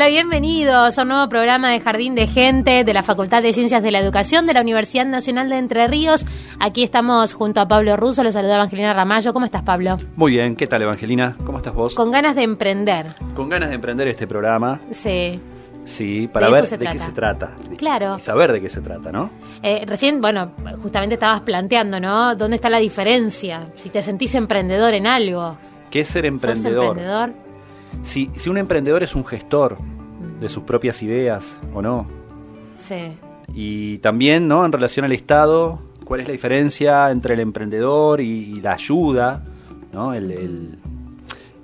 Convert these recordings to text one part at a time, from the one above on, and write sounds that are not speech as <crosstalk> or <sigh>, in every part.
Hola, bienvenidos a un nuevo programa de Jardín de Gente de la Facultad de Ciencias de la Educación de la Universidad Nacional de Entre Ríos. Aquí estamos junto a Pablo Russo, los saluda Evangelina Ramallo. ¿Cómo estás, Pablo? Muy bien, ¿qué tal Evangelina? ¿Cómo estás vos? Con ganas de emprender. Con ganas de emprender este programa, Sí. sí, para De ver de qué se trata. Claro. Y saber de qué se trata, ¿no? Eh, recién, bueno, justamente estabas planteando, ¿no? ¿Dónde está la diferencia? Si te sentís emprendedor en algo. ¿Qué es ser ¿Sos emprendedor? Si, si un emprendedor es un gestor de sus propias ideas o no. Sí. Y también, ¿no? En relación al Estado, ¿cuál es la diferencia entre el emprendedor y, y la ayuda, ¿no? El, el-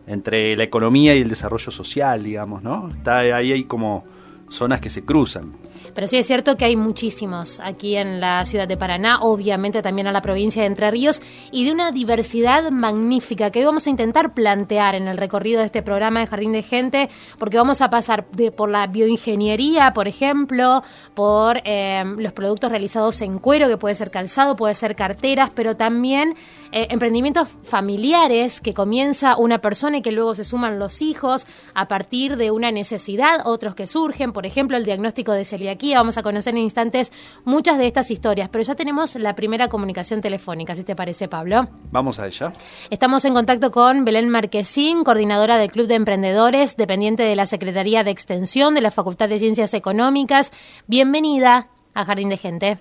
entre la economía y el desarrollo social, digamos, ¿no? Está, ahí hay como zonas que se cruzan. Pero sí es cierto que hay muchísimos aquí en la ciudad de Paraná, obviamente también a la provincia de Entre Ríos, y de una diversidad magnífica que hoy vamos a intentar plantear en el recorrido de este programa de Jardín de Gente, porque vamos a pasar de, por la bioingeniería, por ejemplo, por eh, los productos realizados en cuero, que puede ser calzado, puede ser carteras, pero también eh, emprendimientos familiares que comienza una persona y que luego se suman los hijos a partir de una necesidad, otros que surgen, por ejemplo, el diagnóstico de celiaquía. Vamos a conocer en instantes muchas de estas historias, pero ya tenemos la primera comunicación telefónica, si te parece, Pablo. Vamos a ella. Estamos en contacto con Belén Marquesín, coordinadora del Club de Emprendedores, dependiente de la Secretaría de Extensión de la Facultad de Ciencias Económicas. Bienvenida a Jardín de Gente.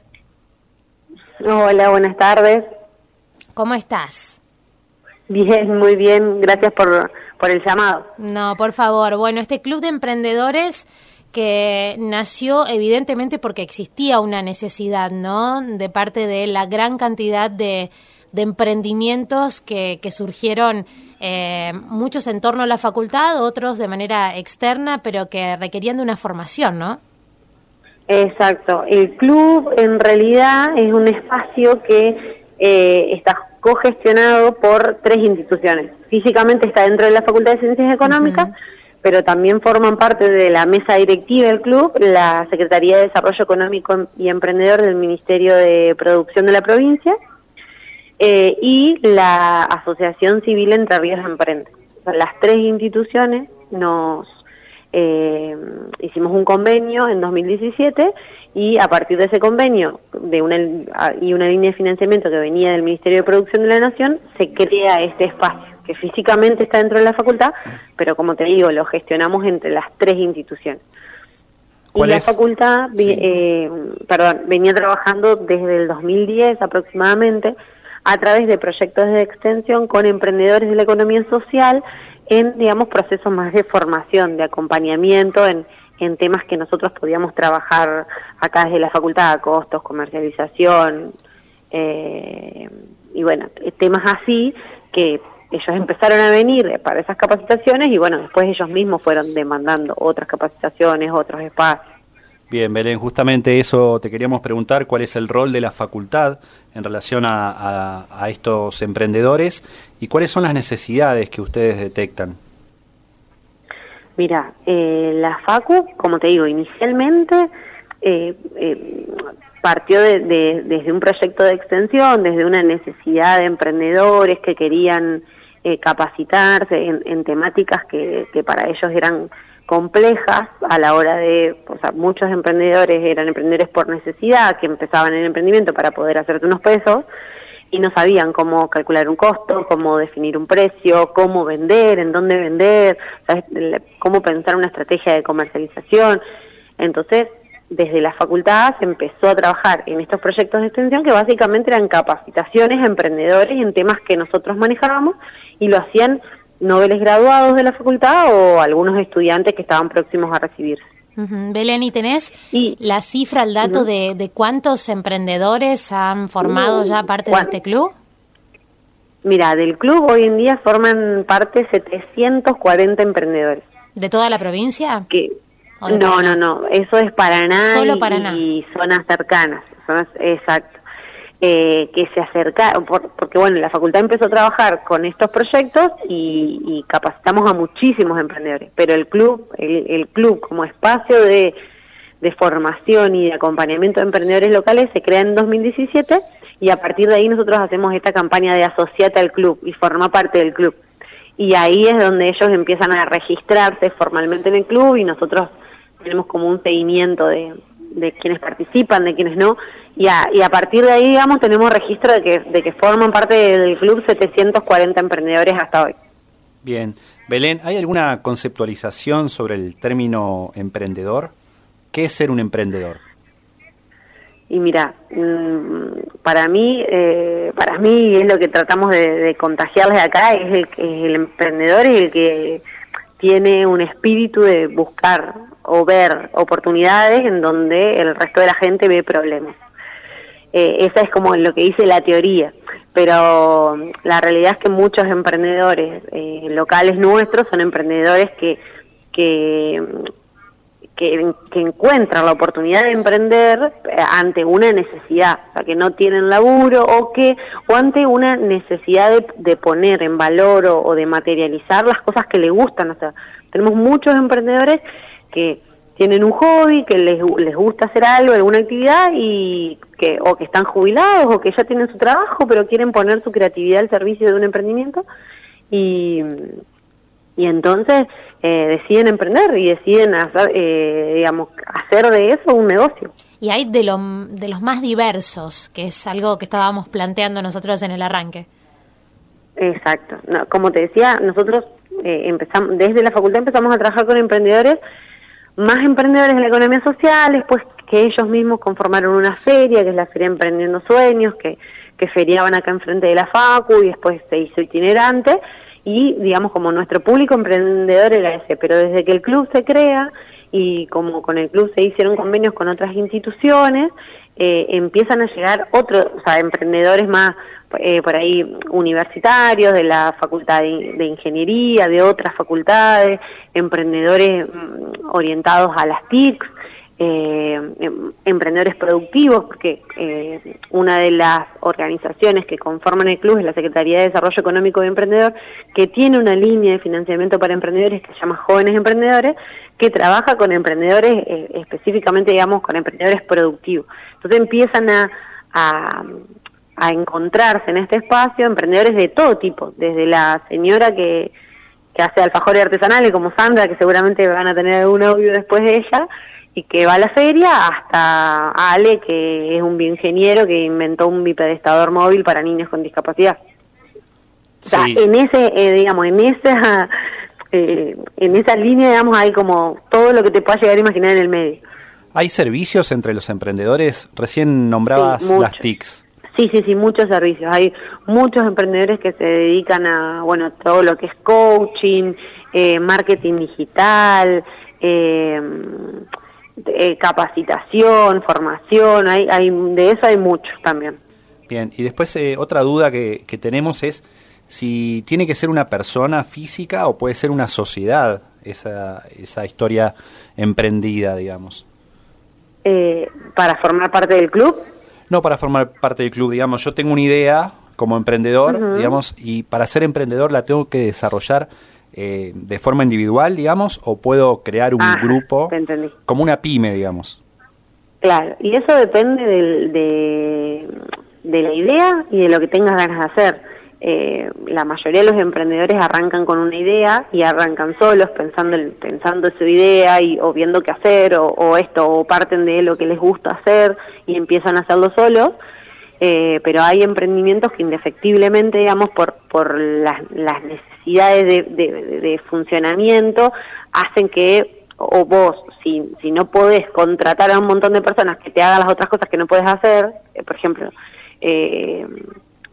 Hola, buenas tardes. ¿Cómo estás? Bien, muy bien. Gracias por, por el llamado. No, por favor. Bueno, este club de emprendedores que nació evidentemente porque existía una necesidad, ¿no? De parte de la gran cantidad de, de emprendimientos que, que surgieron, eh, muchos en torno a la facultad, otros de manera externa, pero que requerían de una formación, ¿no? Exacto. El club en realidad es un espacio que eh, está cogestionado por tres instituciones. Físicamente está dentro de la Facultad de Ciencias Económicas, pero también forman parte de la mesa directiva del club, la Secretaría de Desarrollo Económico y Emprendedor del Ministerio de Producción de la provincia eh, y la Asociación Civil Entre Ríos Emprende. Las tres instituciones nos eh, hicimos un convenio en 2017 y a partir de ese convenio de una, y una línea de financiamiento que venía del Ministerio de Producción de la Nación, se crea este espacio que físicamente está dentro de la facultad, pero como te digo, lo gestionamos entre las tres instituciones. Y ¿Cuál la es? facultad, Sí. eh, perdón, venía trabajando desde el 2010 aproximadamente a través de proyectos de extensión con emprendedores de la economía social en, digamos, procesos más de formación, de acompañamiento en, en temas que nosotros podíamos trabajar acá desde la facultad, costos, comercialización, eh, y bueno, temas así que ellos empezaron a venir para esas capacitaciones y bueno, después ellos mismos fueron demandando otras capacitaciones, otros espacios. Bien, Belén, justamente eso te queríamos preguntar, cuál es el rol de la facultad en relación a, a- a estos emprendedores y cuáles son las necesidades que ustedes detectan. Mira, eh, la FACU, como te digo, inicialmente eh, eh, partió de, de- desde un proyecto de extensión, desde una necesidad de emprendedores que querían eh, capacitarse en, en temáticas que, que para ellos eran complejas a la hora de, o sea, muchos emprendedores eran emprendedores por necesidad, que empezaban el emprendimiento para poder hacerte unos pesos y no sabían cómo calcular un costo, cómo definir un precio, cómo vender, en dónde vender, ¿sabes? Cómo pensar una estrategia de comercialización. Entonces, desde la facultad se empezó a trabajar en estos proyectos de extensión que básicamente eran capacitaciones a emprendedores en temas que nosotros manejábamos y lo hacían noveles graduados de la facultad o algunos estudiantes que estaban próximos a recibirse. Belén, ¿y tenés Y- la cifra, el dato de, de cuántos emprendedores han formado Uh, ya parte de ¿cuán- este club? Mira, del club hoy en día forman parte 740 emprendedores. ¿De toda la provincia? que ¿O de no, no, no, eso es Paraná Solo y, Paraná. y zonas cercanas, zonas exacto. Eh, que se acercaron, por- porque bueno, la facultad empezó a trabajar con estos proyectos y, y capacitamos a muchísimos emprendedores, pero el club, el, el club como espacio de, de formación y de acompañamiento de emprendedores locales se crea en 2017 y a partir de ahí nosotros hacemos esta campaña de asociate al club y forma parte del club. Y ahí es donde ellos empiezan a registrarse formalmente en el club y nosotros tenemos como un seguimiento de, de quienes participan, de quienes no, y a, y a partir de ahí, digamos, tenemos registro de que, de que forman parte del club 740 emprendedores hasta hoy. Bien. Belén, ¿hay alguna conceptualización sobre el término emprendedor? ¿Qué es ser un emprendedor? Y mira, mm, para mí, eh, para mí es lo que tratamos de, de contagiarles acá, es el, que el emprendedor es el que tiene un espíritu de buscar o ver oportunidades en donde el resto de la gente ve problemas. Eh, esa es como lo que dice la teoría, pero la realidad es que muchos emprendedores eh, locales nuestros son emprendedores que, que que, encuentran la oportunidad de emprender eh, ante una necesidad, o sea, que no tienen laburo o que o ante una necesidad de, de poner en valor o, o de materializar las cosas que les gustan. O sea, tenemos muchos emprendedores que tienen un hobby, que les, les gusta hacer algo, alguna actividad y que o que están jubilados o que ya tienen su trabajo, pero quieren poner su creatividad al servicio de un emprendimiento y y entonces eh, deciden emprender y deciden hacer, eh, digamos, hacer de eso un negocio. Y hay de, lo, de los más diversos, que es algo que estábamos planteando nosotros en el arranque. Exacto. No, como te decía, nosotros eh, empezamos desde la facultad empezamos a trabajar con emprendedores, más emprendedores de la economía social, después que ellos mismos conformaron una feria, que es la Feria Emprendiendo Sueños, que, que feriaban acá enfrente de la Facu y después se hizo itinerante. Y digamos como nuestro público emprendedor era ese, pero desde que el club se crea y como con el club se hicieron convenios con otras instituciones, eh, empiezan a llegar otros, o sea, emprendedores más eh, por ahí universitarios, de la facultad de, de ingeniería, de otras facultades, emprendedores mm, orientados a las TICs, eh, em- emprendedores productivos, porque eh, una de las organizaciones que conforman el club es la Secretaría de Desarrollo Económico de Emprendedor, que tiene una línea de financiamiento para emprendedores que se llama Jóvenes Emprendedores, que trabaja con emprendedores, eh, específicamente, digamos, con emprendedores productivos. Entonces empiezan a, a, a encontrarse en este espacio emprendedores de todo tipo, desde la señora que que hace alfajores artesanales como Sandra, que seguramente van a tener algún audio después de ella, y que va a la feria, hasta Ale, que es un bioingeniero que inventó un bipedestador móvil para niños con discapacidad. O sea, Sí. en ese, eh, digamos, en esa, <laughs> eh, en esa línea, digamos, hay como todo lo que te pueda llegar a imaginar en el medio. ¿Hay servicios entre los emprendedores? Recién nombrabas Sí, las TICs. Sí, sí, sí, muchos servicios. Hay muchos emprendedores que se dedican a, bueno, todo lo que es coaching, eh, marketing digital, eh, eh, capacitación, formación, hay, hay, de eso hay muchos también. Bien, y después eh, otra duda que, que tenemos es si tiene que ser una persona física o puede ser una sociedad esa, esa historia emprendida, digamos. Eh, para formar parte del club, No para formar parte del club, digamos, yo tengo una idea como emprendedor, digamos, y para ser emprendedor la tengo que desarrollar eh, de forma individual, digamos, o puedo crear un Ah, grupo como una pyme, digamos. Claro, y eso depende del- de, de la idea y de lo que tengas ganas de hacer. Eh, la mayoría de los emprendedores arrancan con una idea y arrancan solos pensando en- pensando su idea y o viendo qué hacer o, o esto o parten de lo que les gusta hacer y empiezan a hacerlo solos. Eh, pero hay emprendimientos que indefectiblemente, digamos, por, por las, las necesidades de, de- funcionamiento, hacen que, o vos, si, si no podés contratar a un montón de personas que te hagan las otras cosas que no puedes hacer, eh, por ejemplo, eh,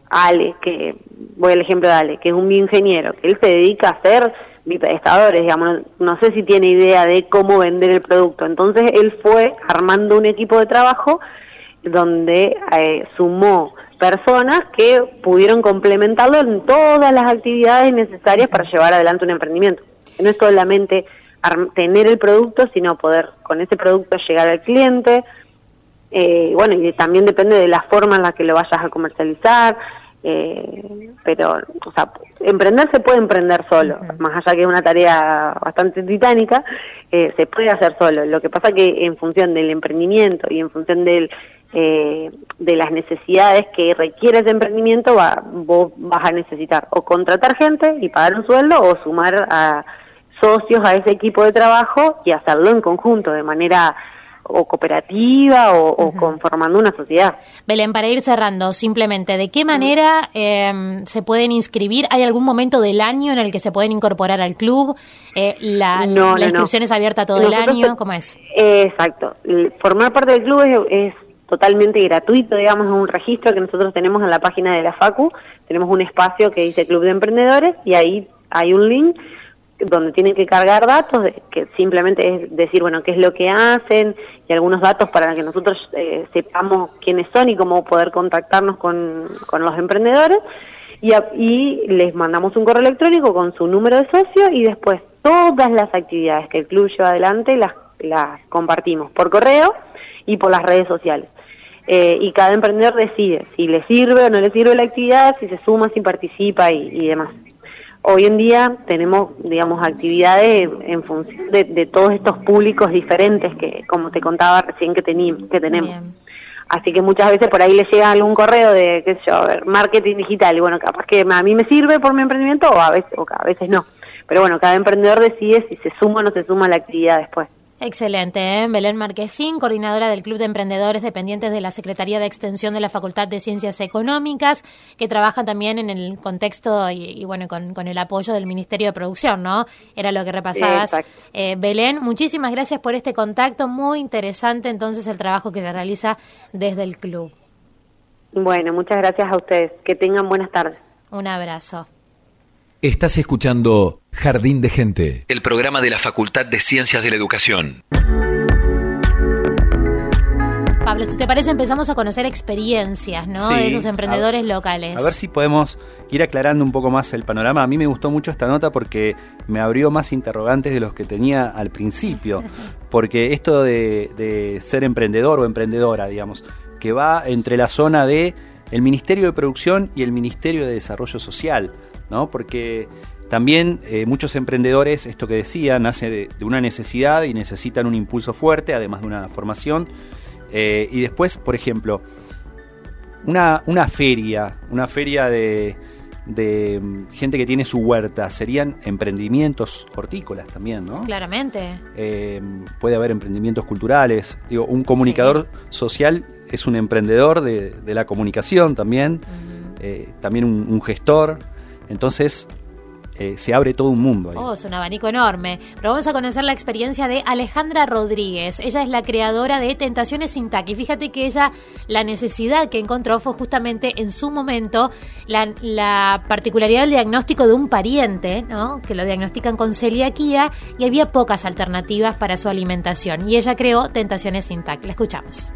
Ale, que voy al ejemplo de Ale, que es un bioingeniero, que él se dedica a hacer bipedestadores, digamos, no, no sé si tiene idea de cómo vender el producto. Entonces él fue armando un equipo de trabajo donde eh, sumó personas que pudieron complementarlo en todas las actividades necesarias para llevar adelante un emprendimiento. No es solamente tener el producto, sino poder con ese producto llegar al cliente, eh, bueno, y también depende de la forma en la que lo vayas a comercializar, eh, pero, o sea, emprender se puede emprender solo, más allá que es una tarea bastante titánica, eh, se puede hacer solo. Lo que pasa que en función del emprendimiento y en función del, eh, de las necesidades que requiere ese emprendimiento, va, vos vas a necesitar o contratar gente y pagar un sueldo o sumar a socios a ese equipo de trabajo y hacerlo en conjunto, de manera o cooperativa o, o conformando una sociedad. Belén, para ir cerrando, simplemente, ¿de qué manera eh, se pueden inscribir? ¿Hay algún momento del año en el que se pueden incorporar al club? Eh, la, No, no, la inscripción no. es abierta todo el año? ¿Cómo es? Eh, Exacto. Formar parte del club es, es totalmente gratuito, digamos, es un registro que nosotros tenemos en la página de la FACU. Tenemos un espacio que dice Club de Emprendedores y ahí hay un link donde tienen que cargar datos, que simplemente es decir, bueno, qué es lo que hacen y algunos datos para que nosotros eh, sepamos quiénes son y cómo poder contactarnos con, con los emprendedores. Y, y les mandamos un correo electrónico con su número de socio y después todas las actividades que el club lleva adelante las, las compartimos por correo y por las redes sociales. Eh, y cada emprendedor decide si le sirve o no le sirve la actividad, si se suma, si participa y, y demás. Hoy en día tenemos, digamos, actividades en función de, de todos estos públicos diferentes que, como te contaba recién, que, tení- que tenemos. Bien. Así que muchas veces por ahí le llega algún correo de, qué sé yo, a ver, marketing digital. Y bueno, capaz que a mí me sirve por mi emprendimiento o a veces, o a veces no. Pero bueno, cada emprendedor decide si se suma o no se suma a la actividad después. Excelente, ¿eh? Belén Marquesín, coordinadora del Club de Emprendedores dependientes de la Secretaría de Extensión de la Facultad de Ciencias Económicas, que trabaja también en el contexto y, y bueno, con, con el apoyo del Ministerio de Producción, ¿no? Era lo que repasabas. Eh, Belén, muchísimas gracias por este contacto, muy interesante entonces el trabajo que se realiza desde el club. Bueno, muchas gracias a ustedes. Que tengan buenas tardes. Un abrazo. Estás escuchando Jardín de Gente, el programa de la Facultad de Ciencias de la Educación. Pablo, si te parece, empezamos a conocer experiencias, ¿no? Sí, de esos a- emprendedores locales. A ver si podemos ir aclarando un poco más el panorama. A mí me gustó mucho esta nota porque me abrió más interrogantes de los que tenía al principio. <laughs> Porque esto de, de ser emprendedor o emprendedora, digamos, que va entre la zona de el Ministerio de Producción y el Ministerio de Desarrollo Social, ¿no? Porque también eh, muchos emprendedores, esto que decía, nace de, de una necesidad y necesitan un impulso fuerte, además de una formación. Eh, y después, por ejemplo, una, una feria, una feria de, de mm, gente que tiene su huerta, serían emprendimientos hortícolas también, ¿no? Claramente. Eh, puede haber emprendimientos culturales. Digo, un comunicador social es un emprendedor de, de la comunicación también, eh, también un, un gestor. Entonces, eh, se abre todo un mundo ahí. Oh, es un abanico enorme. Pero vamos a conocer la experiencia de Alejandra Rodríguez. Ella es la creadora de Tentaciones sin. Y fíjate que ella, la necesidad que encontró fue justamente en su momento la, la particularidad del diagnóstico de un pariente, ¿no? Que lo diagnostican con celiaquía y había pocas alternativas para su alimentación. Y ella creó Tentaciones sin. La escuchamos.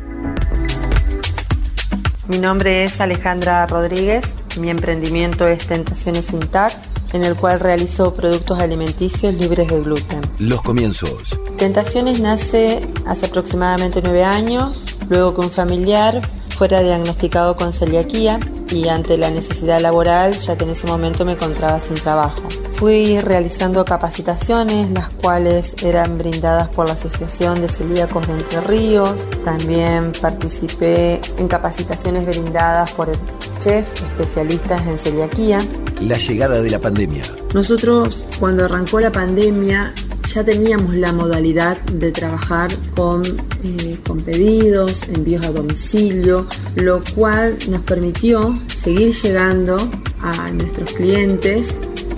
Mi nombre es Alejandra Rodríguez, mi emprendimiento es Tentaciones Sin TAC, en el cual realizo productos alimenticios libres de gluten. Los comienzos. Tentaciones nace hace aproximadamente nueve años, luego que un familiar fuera diagnosticado con celiaquía y ante la necesidad laboral, ya que en ese momento me encontraba sin trabajo. Fui realizando capacitaciones, las cuales eran brindadas por la Asociación de Celíacos de Entre Ríos. También participé en capacitaciones brindadas por chef especialistas en celiaquía. La llegada de la pandemia. Nosotros, cuando arrancó la pandemia, ya teníamos la modalidad de trabajar con, eh, con pedidos, envíos a domicilio, lo cual nos permitió seguir llegando a nuestros clientes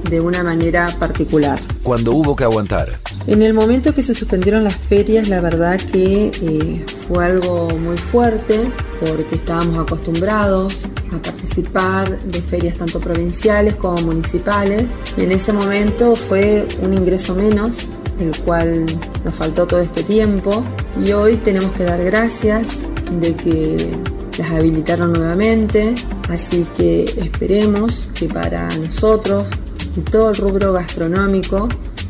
de una manera particular. Cuando hubo que aguantar. En el momento que se suspendieron las ferias, la verdad que eh, fue algo muy fuerte porque estábamos acostumbrados a participar de ferias tanto provinciales como municipales. Y en ese momento fue un ingreso menos, el cual nos faltó todo este tiempo. Y hoy tenemos que dar gracias de que las habilitaron nuevamente. Así que esperemos que para nosotros y todo el rubro gastronómico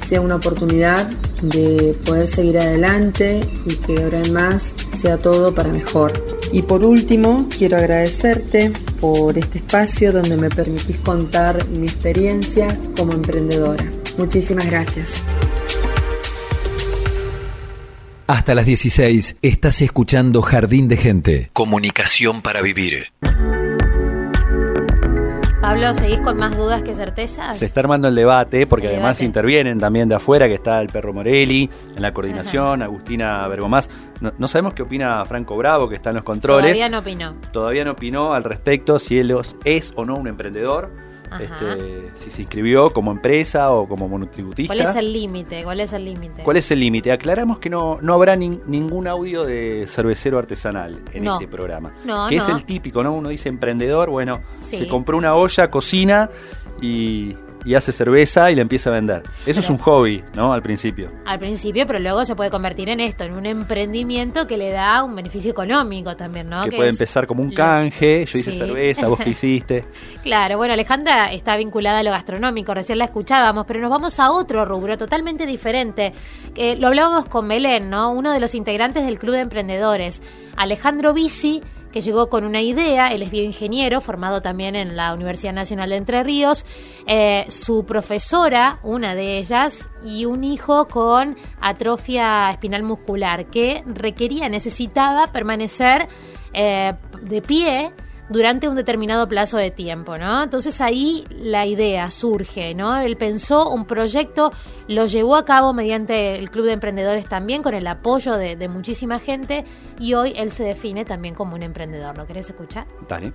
sea una oportunidad de poder seguir adelante y que ahora en más sea todo para mejor. Y por último, quiero agradecerte por este espacio donde me permitís contar mi experiencia como emprendedora. Muchísimas gracias. Hasta las 16 estás escuchando Jardín de Gente. Comunicación para vivir. Pablo, ¿seguís con más dudas que certezas? Se está armando el debate, porque El además debate. intervienen también de afuera, que está el perro Morelli en la coordinación, Agustina Bergomás. No, no sabemos qué opina Franco Bravo, que está en los controles. Todavía no opinó. Todavía no opinó al respecto si él es o no un emprendedor. Este, si se inscribió como empresa o como monotributista. ¿Cuál es el límite? ¿Cuál es el límite? ¿Cuál es el límite? Aclaramos que no, no habrá nin- ningún audio de cervecero artesanal en No. este programa. No, que es el típico, ¿no? Uno dice emprendedor, bueno, Sí. se compró una olla, cocina y, y hace cerveza y la empieza a vender. Eso es un hobby, ¿no? Al principio. Al principio, pero luego se puede convertir en esto, en un emprendimiento que le da un beneficio económico también, ¿no? que Que puede es empezar como un canje, yo hice Sí. cerveza, vos qué hiciste. <laughs> Claro, bueno, Alejandra está vinculada a lo gastronómico, recién la escuchábamos, pero nos vamos a otro rubro totalmente diferente. Eh, lo hablábamos con Belén, ¿no? Uno de los integrantes del Club de Emprendedores, Alejandro Bici, que llegó con una idea, él es bioingeniero, formado también en la Universidad Nacional de Entre Ríos, eh, su profesora, una de ellas, y un hijo con atrofia espinal muscular, que requería, necesitaba permanecer eh, de pie durante un determinado plazo de tiempo, ¿no? Entonces ahí la idea surge, ¿no? Él pensó un proyecto, lo llevó a cabo mediante el Club de Emprendedores también, con el apoyo de, muchísima gente, y hoy él se define también como un emprendedor. ¿Lo querés escuchar? Dale.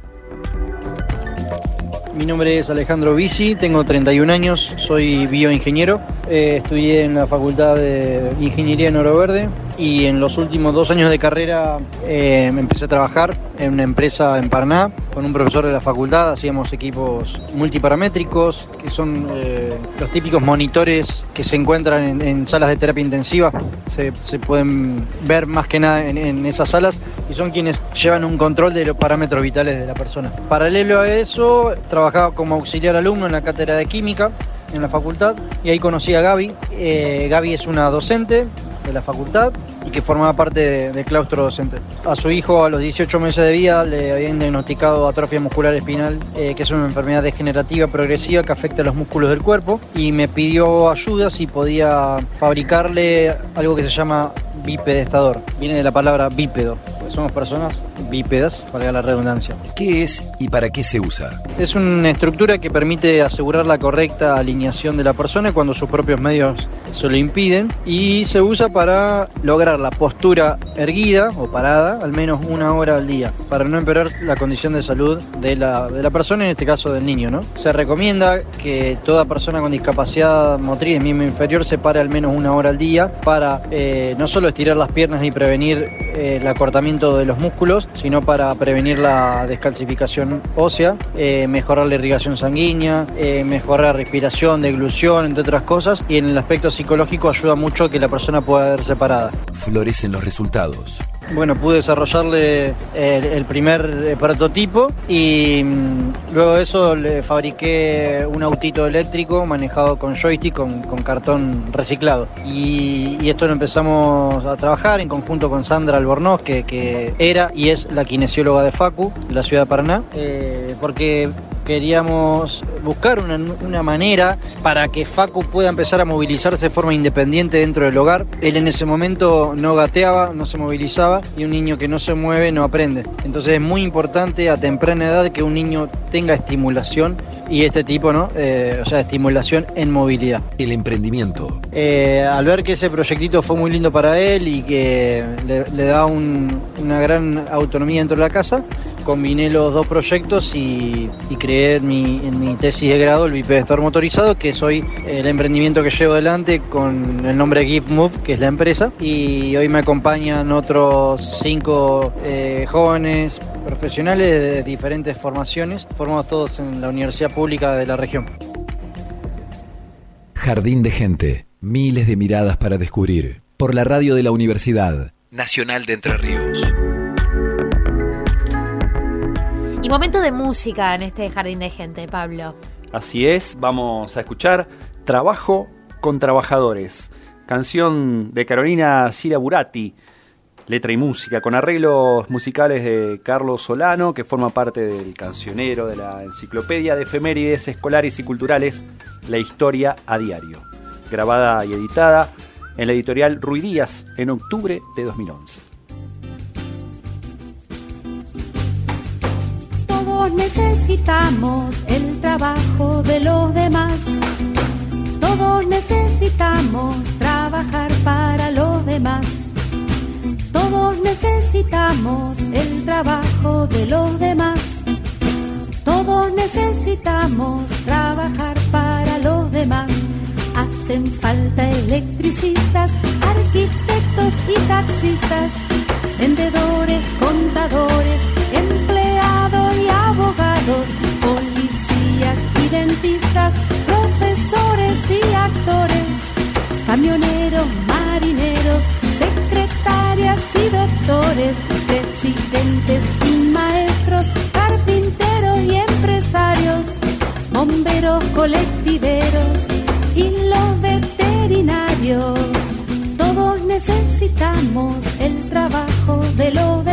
Mi nombre es Alejandro Bici, tengo 31 años, soy bioingeniero. Eh, estudié en la Facultad de Ingeniería en Oro Verde y en los últimos dos años de carrera eh, empecé a trabajar en una empresa en Paraná con un profesor de la facultad. Hacíamos equipos multiparamétricos, que son eh, los típicos monitores que se encuentran en, en salas de terapia intensiva. Se, se pueden ver más que nada en, en esas salas y son quienes llevan un control de los parámetros vitales de la persona. Paralelo a eso, trabajaba como auxiliar alumno en la cátedra de química en la facultad y ahí conocí a Gaby. Eh, Gaby es una docente de la facultad y que formaba parte de- del claustro docente. A su hijo a los 18 meses de vida le habían diagnosticado atrofia muscular espinal, eh, que es una enfermedad degenerativa progresiva que afecta a los músculos del cuerpo y me pidió ayuda si podía fabricarle algo que se llama bipedestador. Viene de la palabra bípedo. Somos personas bípedas, valga la redundancia. ¿Qué es y para qué se usa? Es una estructura que permite asegurar la correcta alineación de la persona cuando sus propios medios se lo impiden y se usa para lograr la postura erguida o parada al menos una hora al día para no empeorar la condición de salud de la, de la persona, en este caso del niño. ¿no? Se recomienda que toda persona con discapacidad motriz miembro inferior se pare al menos una hora al día para eh, no solo estirar las piernas y prevenir eh, el acortamiento de los músculos, sino para prevenir la descalcificación ósea, eh, mejorar la irrigación sanguínea, eh, mejorar la respiración, deglución, entre otras cosas, y en el aspecto psicológico ayuda mucho a que la persona pueda verse parada. Florecen los resultados. Bueno, pude desarrollarle el, primer eh, prototipo y mm, luego de eso le fabriqué un autito eléctrico manejado con joystick, con, cartón reciclado. Y, esto lo empezamos a trabajar en conjunto con Sandra Albornoz, que, que era y es la kinesióloga de Facu, de la ciudad de Paraná, eh, porque queríamos buscar una, una, manera para que Facu pueda empezar a movilizarse de forma independiente dentro del hogar. Él en ese momento no gateaba, no se movilizaba y un niño que no se mueve no aprende. Entonces es muy importante a temprana edad que un niño tenga estimulación y este tipo, ¿no? Eh, o sea, estimulación en movilidad. El emprendimiento. Eh, al ver que ese proyectito fue muy lindo para él y que le, le da un, una gran autonomía dentro de la casa, combiné los dos proyectos y, creé en mi, tesis de grado el bipedestor motorizado, que es hoy el emprendimiento que llevo adelante con el nombre Gift Move, que es la empresa. Y hoy me acompañan otros cinco eh, jóvenes profesionales de diferentes formaciones, formados todos en la Universidad Pública de la región. Jardín de Gente, miles de miradas para descubrir, por la radio de la Universidad Nacional de Entre Ríos. Momento de música en este jardín de gente, Pablo. Así es, vamos a escuchar Trabajo con Trabajadores, canción de Carolina Cira Burati, letra y música, con arreglos musicales de Carlos Solano, que forma parte del cancionero de la enciclopedia de efemérides escolares y culturales La Historia a Diario, grabada y editada en la editorial Ruidías en octubre de 2011. Necesitamos el trabajo de los demás. Todos necesitamos trabajar para los demás. Todos necesitamos el trabajo de los demás. Todos necesitamos trabajar para los demás. Hacen falta electricistas, arquitectos y taxistas, vendedores, contadores, abogados, policías y dentistas, profesores y actores, camioneros, marineros, secretarias y doctores, presidentes y maestros, carpinteros y empresarios, bomberos, colectiveros y los veterinarios. Todos necesitamos el trabajo de los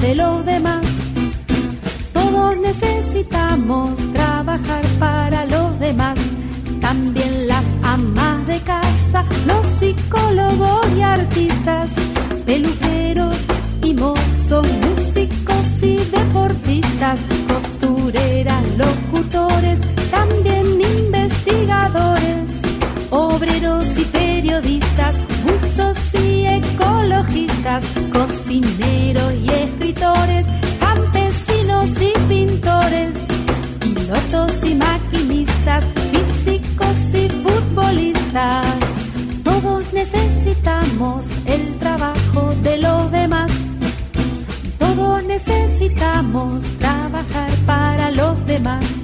de los demás. Todos necesitamos trabajar para los demás. También las amas de casa, los psicólogos y artistas, peluqueros y mozos, músicos y deportistas, para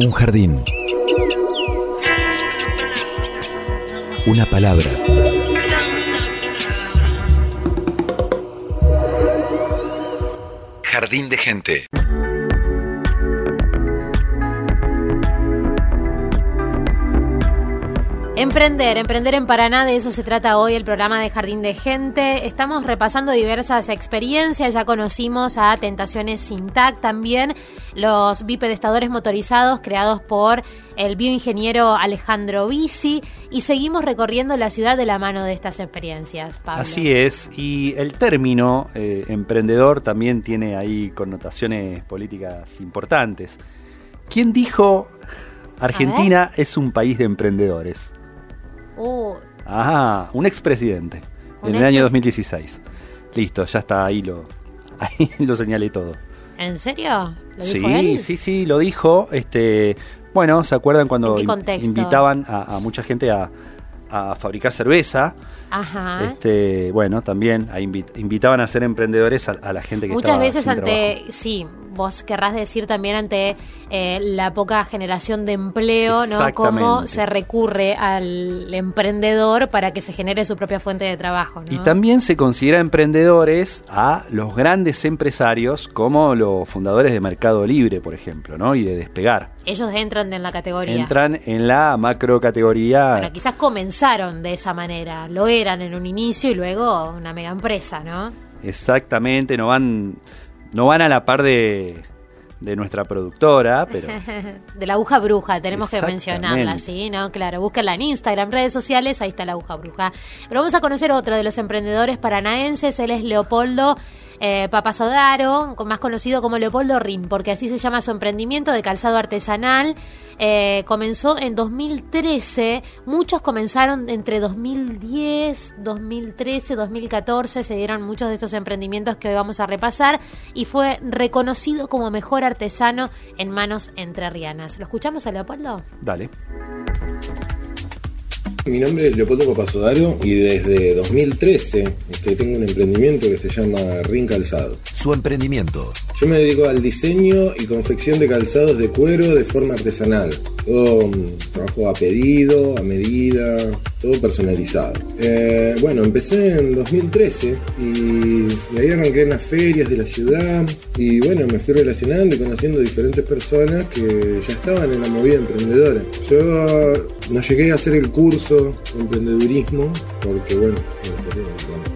Un jardín. Una palabra. Jardín de gente. Emprender, emprender en Paraná, de eso se trata hoy el programa de Jardín de Gente. Estamos repasando diversas experiencias, ya conocimos a Tentaciones Sintac también, los bipedestadores motorizados creados por el bioingeniero Alejandro Bici y seguimos recorriendo la ciudad de la mano de estas experiencias. Pablo. Así es, y el término eh, emprendedor también tiene ahí connotaciones políticas importantes. ¿Quién dijo Argentina es un país de emprendedores? Ah, un expresidente en el año expres- 2016. Listo, ya está ahí lo, <laughs> ahí lo señalé todo. ¿En serio? ¿Lo Sí, dijo él? sí, sí, lo dijo. Este, bueno, ¿se acuerdan cuando invitaban a, a mucha gente a, a fabricar cerveza? Ajá. Este, bueno, también a invitaban a ser emprendedores a, a la gente que Muchas estaba veces sin ante, trabajo. sí, vos querrás decir también ante eh, la poca generación de empleo, ¿no? Cómo se recurre al emprendedor para que se genere su propia fuente de trabajo, ¿no? Y también se considera emprendedores a los grandes empresarios como los fundadores de Mercado Libre, por ejemplo, ¿no? Y de Despegar. Ellos entran en la categoría. Entran en la macro categoría. Bueno, quizás comenzaron de esa manera, lo eran en un inicio y luego una mega empresa, ¿no? Exactamente, no van, no van a la par de, de nuestra productora, pero <laughs> de la aguja bruja, tenemos que mencionarla, ¿sí? ¿No? Claro, búsquenla en Instagram, redes sociales, ahí está la aguja bruja. Pero vamos a conocer otro de los emprendedores paranaenses, él es Leopoldo eh, Papasodaro, más conocido como Leopoldo Rin, porque así se llama su emprendimiento de calzado artesanal. Eh, comenzó en 2013, muchos comenzaron entre 2010, 2013, 2014, se dieron muchos de estos emprendimientos que hoy vamos a repasar y fue reconocido como mejor artesano en manos entrerrianas. ¿Lo escuchamos a Leopoldo? dale. Mi nombre es Leopoldo Papasodaro y desde 2013 este, tengo un emprendimiento que se llama Rin Calzado. Su emprendimiento. Yo me dedico al diseño y confección de calzados de cuero de forma artesanal. Todo mm, trabajo a pedido, a medida, todo personalizado. Eh, bueno, empecé en 2013 y de ahí arranqué en las ferias de la ciudad y bueno, me fui relacionando y conociendo diferentes personas que ya estaban en la movida emprendedora. Yo no llegué a hacer el curso de emprendedurismo porque bueno,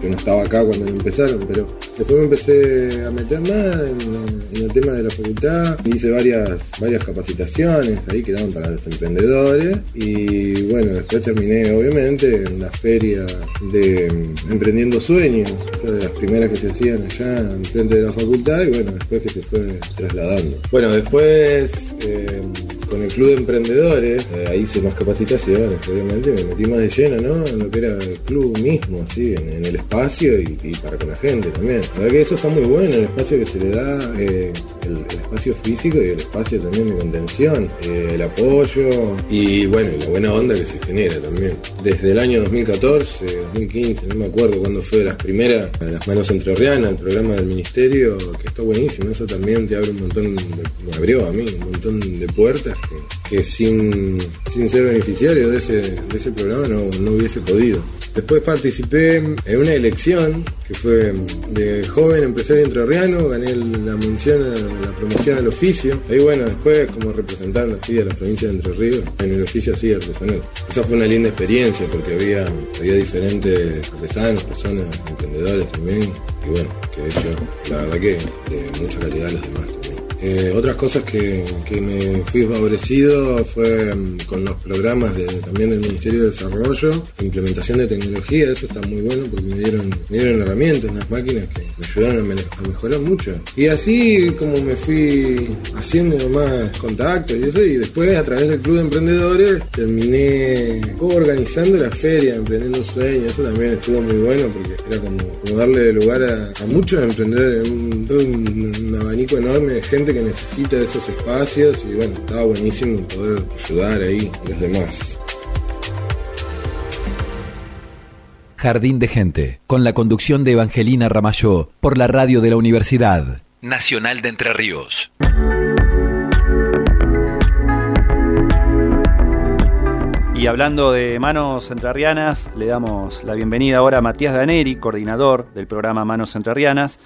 yo no estaba acá cuando empezaron, pero después me empecé a meter más en, el tema de la facultad, hice varias, varias capacitaciones ahí que daban para los emprendedores y bueno, después terminé obviamente en la feria de mm, Emprendiendo Sueños, esa de las primeras que se hacían allá en frente de la facultad y bueno, después que se fue trasladando. Bueno, después eh, con el Club de Emprendedores, eh, ahí hice más capacitaciones, obviamente, me metí más de lleno, ¿no? Lo que era el club mismo, así, en, el espacio y, para con la gente también. La verdad que eso está muy bueno, el espacio que se le da, eh, el, espacio físico y el espacio también de contención, eh, el apoyo y bueno, la buena onda que se genera también. Desde el año 2014, 2015, no me acuerdo cuándo fue las primeras, las manos entrerrianas, el programa del ministerio, que está buenísimo, eso también te abre un montón, me abrió a mí un montón de puertas que, que sin, sin ser beneficiario de ese, de ese programa no, no hubiese podido. Después participé en una elección que fue de joven empresario entrerriano, gané la mención, la promoción al oficio. Ahí bueno, después como representante así de la provincia de Entre Ríos, en el oficio así artesanal. Esa fue una linda experiencia porque había, había diferentes artesanos, personas, emprendedores también. Y bueno, que ellos, la verdad que de mucha calidad los demás. Eh, otras cosas que, que me fui favorecido fue mm, con los programas de, también del Ministerio de Desarrollo, implementación de tecnología, eso está muy bueno porque me dieron, me dieron herramientas, unas máquinas que me ayudaron a, a mejorar mucho. Y así como me fui haciendo más contactos y eso, y después a través del Club de Emprendedores terminé organizando la feria, emprendiendo sueños, eso también estuvo muy bueno porque era como, como darle lugar a, a muchos emprendedores, un, un, un abanico enorme de gente que necesita de esos espacios y bueno, estaba buenísimo poder ayudar ahí a los demás. Jardín de Gente, con la conducción de Evangelina Ramayó, por la radio de la Universidad Nacional de Entre Ríos. Y hablando de manos entrerrianas, le damos la bienvenida ahora a Matías Daneri, coordinador del programa Manos Entrerrianas,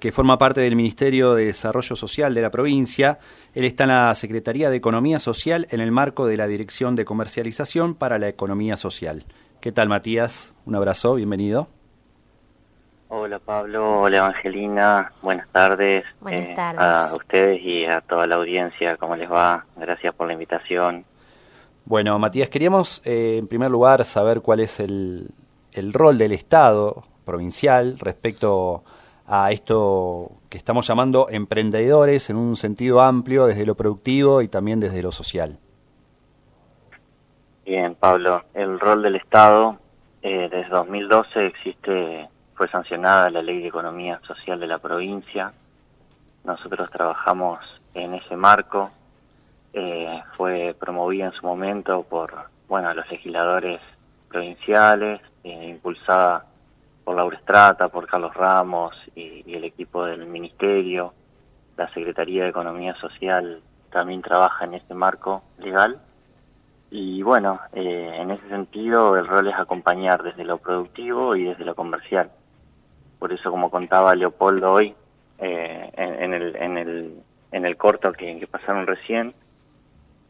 que forma parte del Ministerio de Desarrollo Social de la provincia. Él está en la Secretaría de Economía Social en el marco de la Dirección de Comercialización para la Economía Social. ¿Qué tal, Matías? Un abrazo, bienvenido. Hola Pablo, hola Evangelina, buenas tardes. Buenas eh, tardes. A ustedes y a toda la audiencia, ¿cómo les va? Gracias por la invitación. Bueno, Matías, queríamos eh, en primer lugar saber cuál es el, el rol del Estado provincial respecto a esto que estamos llamando emprendedores en un sentido amplio desde lo productivo y también desde lo social. Bien, Pablo, el rol del Estado, eh, desde 2012 existe, fue sancionada la Ley de Economía Social de la provincia. Nosotros trabajamos en ese marco. Eh, fue promovida en su momento por, bueno, los legisladores provinciales, eh, impulsada por Laura Estrata, por Carlos Ramos y, el equipo del Ministerio. La Secretaría de Economía Social también trabaja en ese marco legal. Y bueno, eh, en ese sentido el rol es acompañar desde lo productivo y desde lo comercial. Por eso, como contaba Leopoldo hoy, eh, en, en el, en, el, en el corto que, que pasaron recién,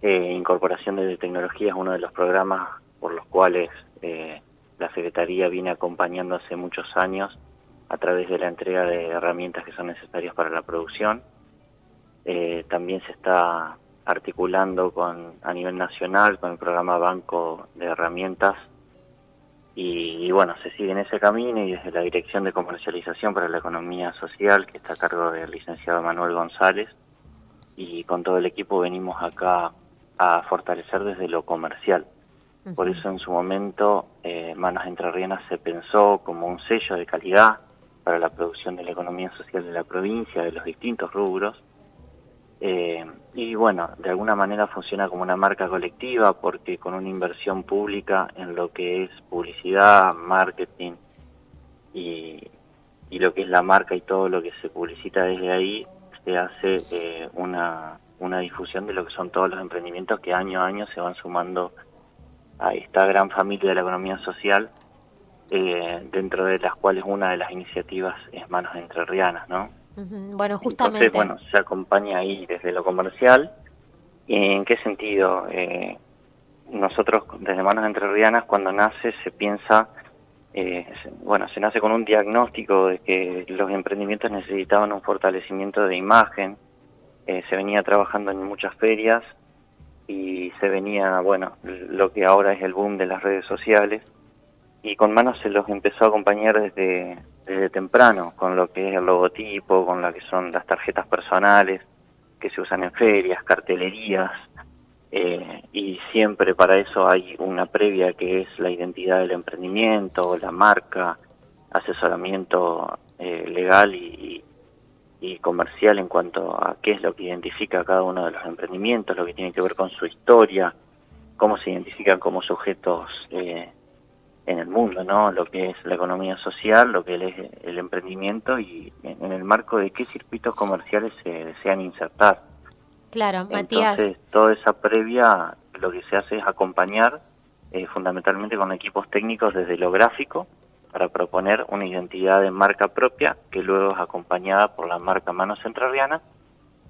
eh, incorporación de tecnología es uno de los programas por los cuales eh, la Secretaría viene acompañando hace muchos años a través de la entrega de herramientas que son necesarias para la producción. Eh, también se está articulando con a nivel nacional con el programa Banco de Herramientas y, y, bueno, se sigue en ese camino y desde la Dirección de Comercialización para la Economía Social, que está a cargo del licenciado Manuel González, y con todo el equipo venimos acá a fortalecer desde lo comercial. Por eso en su momento eh, Manos Entrerrianas se pensó como un sello de calidad para la producción de la economía social de la provincia, de los distintos rubros, eh, y bueno, de alguna manera funciona como una marca colectiva porque con una inversión pública en lo que es publicidad, marketing y, y lo que es la marca y todo lo que se publicita desde ahí, se hace eh, una, una difusión de lo que son todos los emprendimientos que año a año se van sumando a esta gran familia de la economía social, eh, dentro de las cuales una de las iniciativas es Manos Entrerrianas, ¿no? Bueno, justamente. Entonces, bueno, se acompaña ahí desde lo comercial. ¿Y ¿En qué sentido? Eh, nosotros, desde Manos Entrerrianas, cuando nace, se piensa, eh, bueno, se nace con un diagnóstico de que los emprendimientos necesitaban un fortalecimiento de imagen. Eh, se venía trabajando en muchas ferias y se venía, bueno, lo que ahora es el boom de las redes sociales. Y con Manos se los empezó a acompañar desde desde temprano con lo que es el logotipo, con lo que son las tarjetas personales que se usan en ferias, cartelerías, eh, y siempre para eso hay una previa que es la identidad del emprendimiento, la marca, asesoramiento eh, legal y, y comercial en cuanto a qué es lo que identifica cada uno de los emprendimientos, lo que tiene que ver con su historia, cómo se identifican como sujetos eh, en el mundo, ¿no? Lo que es la economía social, lo que es el emprendimiento y en el marco de qué circuitos comerciales se desean insertar. Claro, Matías. Entonces, toda esa previa lo que se hace es acompañar eh, fundamentalmente con equipos técnicos desde lo gráfico para proponer una identidad de marca propia que luego es acompañada por la marca Manos Centraliana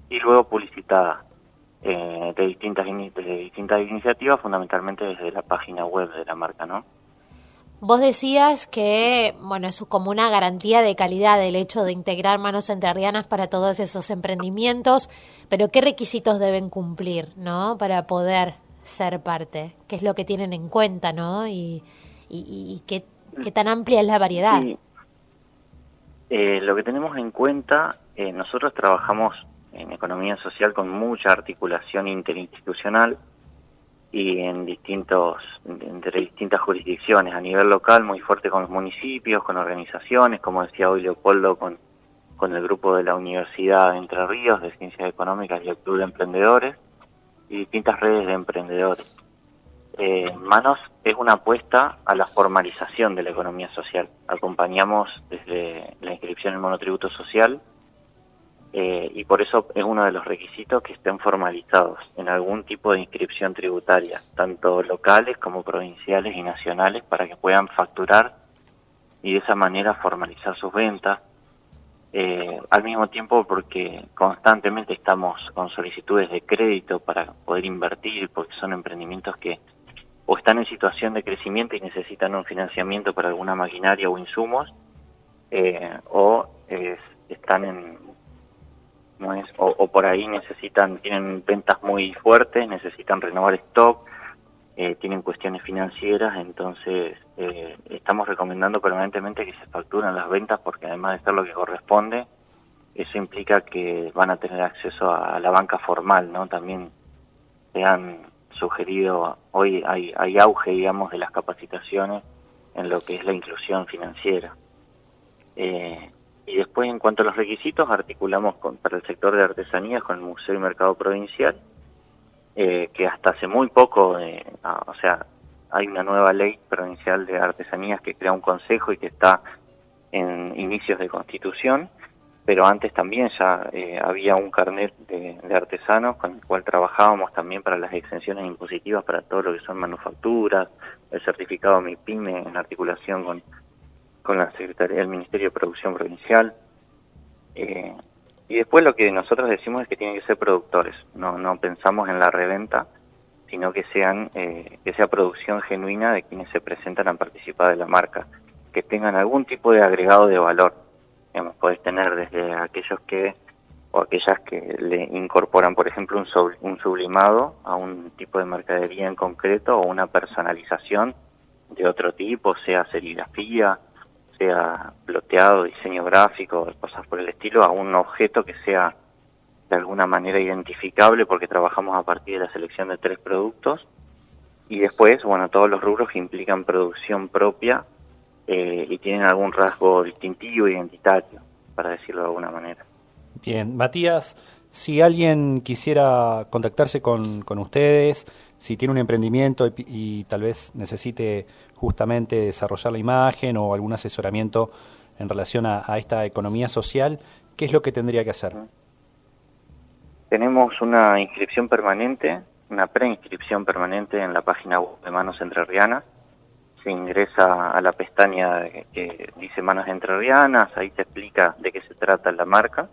y luego publicitada eh, de distintas distintas iniciativas, fundamentalmente desde la página web de la marca, ¿no? Vos decías que, bueno, es como una garantía de calidad el hecho de integrar manos entrerrianas para todos esos emprendimientos, pero ¿qué requisitos deben cumplir, no? Para poder ser parte. ¿Qué es lo que tienen en cuenta, no? Y, y qué, qué, tan amplia es la variedad. Eh, lo que tenemos en cuenta, eh, nosotros trabajamos en economía social con mucha articulación interinstitucional y en distintos entre distintas jurisdicciones a nivel local muy fuerte con los municipios con organizaciones como decía hoy Leopoldo con con el grupo de la Universidad de Entre Ríos de Ciencias Económicas y el Club de Emprendedores y distintas redes de emprendedores eh, Manos es una apuesta a la formalización de la economía social acompañamos desde la inscripción en monotributo social eh, y por eso es uno de los requisitos que estén formalizados en algún tipo de inscripción tributaria, tanto locales como provinciales y nacionales, para que puedan facturar y de esa manera formalizar sus ventas. eh, al mismo tiempo porque constantemente estamos con solicitudes de crédito para poder invertir, porque son emprendimientos que o están en situación de crecimiento y necesitan un financiamiento para alguna maquinaria o insumos, eh, o están en no es o, o, por ahí necesitan tienen ventas muy fuertes necesitan renovar stock eh, tienen cuestiones financieras, entonces eh, estamos recomendando permanentemente que se facturen las ventas porque además de ser lo que corresponde, eso implica que van a tener acceso a la banca formal, ¿no? También se han sugerido, hoy hay, hay auge, digamos, de las capacitaciones en lo que es la inclusión financiera. Eh, y después, en cuanto a los requisitos, articulamos con, para el sector de artesanías con el Museo y Mercado Provincial eh, que hasta hace muy poco, eh, ah, o sea, hay una nueva ley provincial de artesanías que crea un consejo y que está en inicios de constitución, pero antes también ya eh, había un carnet de, artesanos con el cual trabajábamos también para las exenciones impositivas para todo lo que son manufacturas, el certificado MIPYME en articulación con, con la Secretaría del Ministerio de Producción Provincial. Eh, y después lo que nosotros decimos es que tienen que ser productores, no, no pensamos en la reventa, sino que sean eh, que sea producción genuina de quienes se presentan a participar de la marca, que tengan algún tipo de agregado de valor. Digamos, puedes tener desde aquellos que o aquellas que le incorporan, por ejemplo, un, un sublimado a un tipo de mercadería en concreto o una personalización de otro tipo, sea serigrafía, sea ploteado, diseño gráfico, cosas por el estilo, a un objeto que sea de alguna manera identificable porque trabajamos a partir de la selección de tres productos. Y después, bueno, todos los rubros que implican producción propia eh, y tienen algún rasgo distintivo, identitario, para decirlo de alguna manera. Bien, Matías, si alguien quisiera contactarse con, con ustedes, si tiene un emprendimiento y, tal vez necesite justamente desarrollar la imagen o algún asesoramiento en relación a, esta economía social, ¿qué es lo que tendría que hacer? Tenemos una inscripción permanente, una preinscripción permanente en la página web de Manos Entrerrianas. Se ingresa a la pestaña que dice Manos Entrerrianas, ahí se explica de qué se trata la marca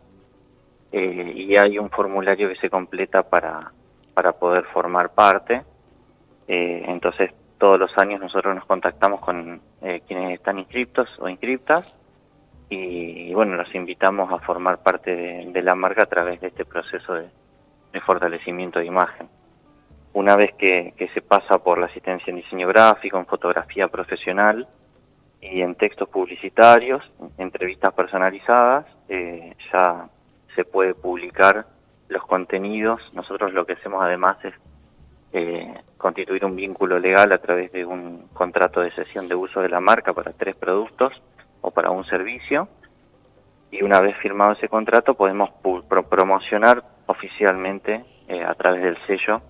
eh, y hay un formulario que se completa para para poder formar parte. Eh, entonces, todos los años nosotros nos contactamos con eh, quienes están inscriptos o inscriptas y, bueno, los invitamos a formar parte de, la marca a través de este proceso de, fortalecimiento de imagen. Una vez que, se pasa por la asistencia en diseño gráfico, en fotografía profesional y en textos publicitarios, entrevistas personalizadas, eh, ya se puede publicar los contenidos. Nosotros lo que hacemos además es eh, constituir un vínculo legal a través de un contrato de cesión de uso de la marca para tres productos o para un servicio. Y una vez firmado ese contrato podemos promocionar oficialmente eh, a través del sello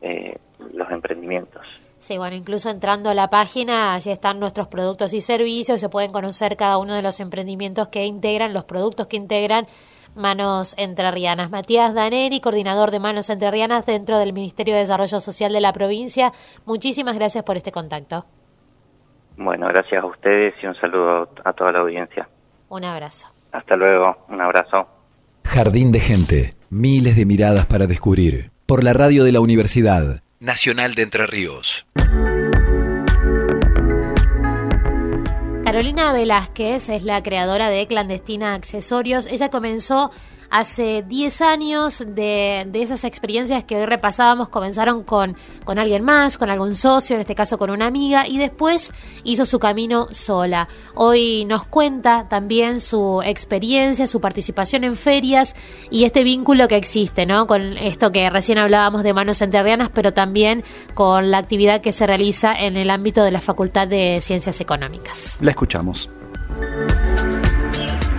eh, los emprendimientos. Sí, bueno, incluso entrando a la página, allí están nuestros productos y servicios, se pueden conocer cada uno de los emprendimientos que integran, los productos que integran Manos Entrerrianas. Matías Daneri, coordinador de Manos Entrerrianas dentro del Ministerio de Desarrollo Social de la provincia. Muchísimas gracias por este contacto. Bueno, gracias a ustedes y un saludo a toda la audiencia. Un abrazo. Hasta luego, un abrazo. Jardín de gente, miles de miradas para descubrir. Por la radio de la Universidad Nacional de Entre Ríos. Carolina Velázquez es la creadora de Clandestina Accesorios. Ella comenzó hace 10 años de, de, esas experiencias que hoy repasábamos comenzaron con, con alguien más, con algún socio, en este caso con una amiga, y después hizo su camino sola. Hoy nos cuenta también su experiencia, su participación en ferias y este vínculo que existe, ¿no? Con esto que recién hablábamos de manos enterrianas, pero también con la actividad que se realiza en el ámbito de la Facultad de Ciencias Económicas. La escuchamos.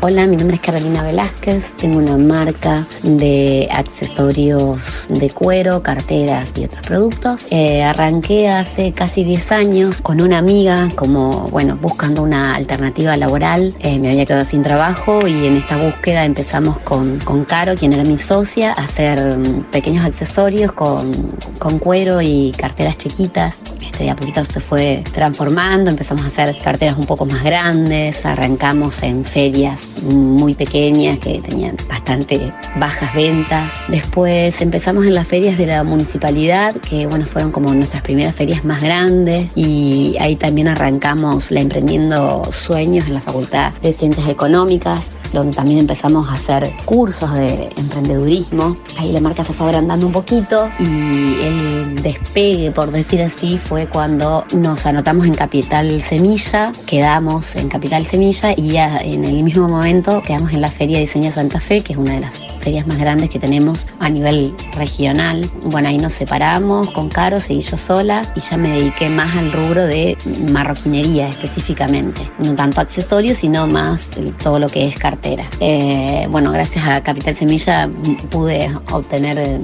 Hola, mi nombre es Carolina Velázquez, tengo una marca de accesorios de cuero, carteras y otros productos. Eh, arranqué hace casi 10 años con una amiga, como, bueno, buscando una alternativa laboral. Eh, me había quedado sin trabajo y en esta búsqueda empezamos con, con Caro, quien era mi socia, a hacer mm, pequeños accesorios con, con cuero y carteras chiquitas este, de a poquito se fue transformando, empezamos a hacer carteras un poco más grandes, arrancamos en ferias muy pequeñas que tenían bastante bajas ventas. Después empezamos en las ferias de la municipalidad, que bueno, fueron como nuestras primeras ferias más grandes y ahí también arrancamos la Emprendiendo Sueños en la Facultad de Ciencias Económicas donde también empezamos a hacer cursos de emprendedurismo. Ahí la marca se fue agrandando un poquito y el despegue, por decir así, fue cuando nos anotamos en Capital Semilla, quedamos en Capital Semilla y ya en el mismo momento quedamos en la Feria Diseña Santa Fe, que es una de las ferias más grandes que tenemos a nivel regional. Bueno, ahí nos separamos con Caro, seguí yo sola y ya me dediqué más al rubro de marroquinería específicamente. No tanto accesorios, sino más todo lo que es cartera. Eh, bueno, gracias a Capital Semilla pude obtener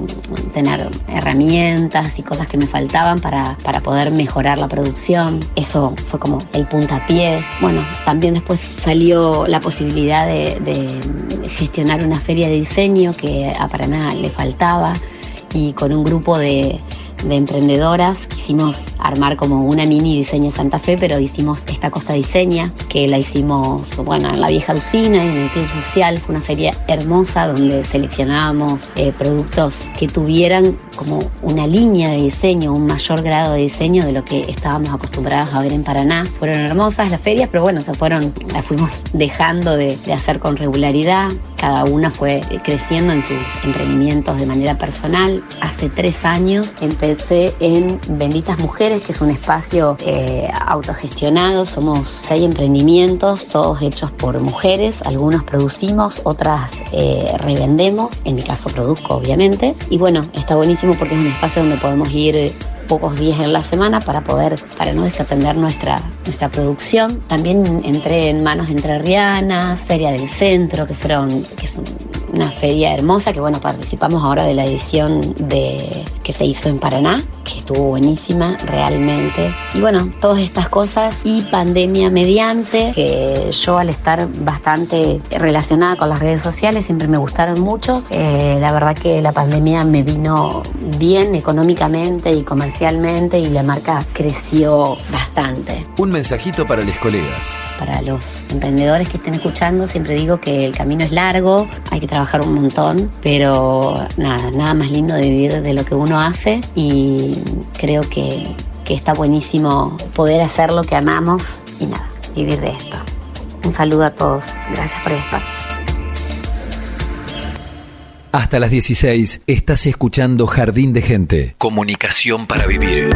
tener herramientas y cosas que me faltaban para, para poder mejorar la producción. Eso fue como el puntapié. Bueno, también después salió la posibilidad de, de gestionar una feria de diseño que a Paraná le faltaba y con un grupo de, de emprendedoras quisimos armar como una mini diseño Santa Fe, pero hicimos esta Costa Diseña, que la hicimos, bueno, en la vieja usina en el Club Social. Fue una feria hermosa donde seleccionábamos eh, productos que tuvieran como una línea de diseño, un mayor grado de diseño de lo que estábamos acostumbrados a ver en Paraná. Fueron hermosas las ferias, pero bueno, se fueron, las fuimos <laughs> dejando de, de hacer con regularidad. Cada una fue creciendo en sus emprendimientos de manera personal. Hace tres años empecé en Benditas Mujeres, que es un espacio eh, autogestionado. Somos seis emprendimientos, todos hechos por mujeres. Algunos producimos, otras eh, revendemos. En mi caso produzco, obviamente. Y bueno, está buenísimo porque es un espacio donde podemos ir pocos días en la semana para poder, para no desatender nuestra, nuestra producción. También entré en manos entrerrianas, Feria del Centro, que fueron, que es una feria hermosa, que bueno, participamos ahora de la edición de, que se hizo en Paraná, que estuvo buenísima realmente. Y bueno, todas estas cosas y pandemia mediante, que yo al estar bastante relacionada con las redes sociales siempre me gustaron mucho. Eh, la verdad que la pandemia me vino bien económicamente y comercialmente y la marca creció bastante. Un mensajito para los colegas. Para los emprendedores que estén escuchando, siempre digo que el camino es largo, hay que trabajar un montón, pero nada, nada más lindo de vivir de lo que uno hace y creo que, que está buenísimo poder hacer lo que amamos y nada, vivir de esto. Un saludo a todos, gracias por el espacio. Hasta las 16 estás escuchando Jardín de Gente. Comunicación para vivir.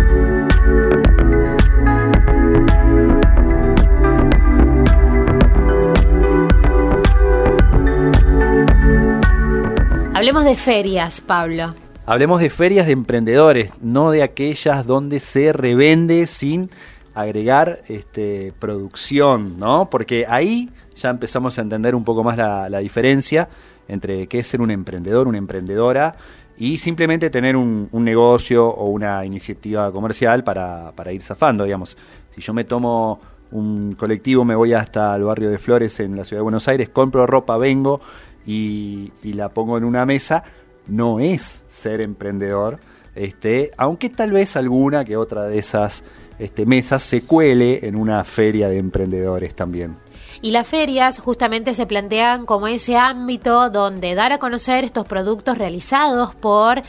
Hablemos de ferias, Pablo. Hablemos de ferias de emprendedores, no de aquellas donde se revende sin agregar este, producción, ¿no? Porque ahí ya empezamos a entender un poco más la, la diferencia entre qué es ser un emprendedor, una emprendedora y simplemente tener un, un negocio o una iniciativa comercial para, para, ir zafando, digamos. Si yo me tomo un colectivo, me voy hasta el barrio de Flores en la ciudad de Buenos Aires, compro ropa, vengo y, la pongo en una mesa, no es ser emprendedor, este, aunque tal vez alguna que otra de esas este, mesas se cuele en una feria de emprendedores también. Y las ferias justamente se plantean como ese ámbito donde dar a conocer estos productos realizados por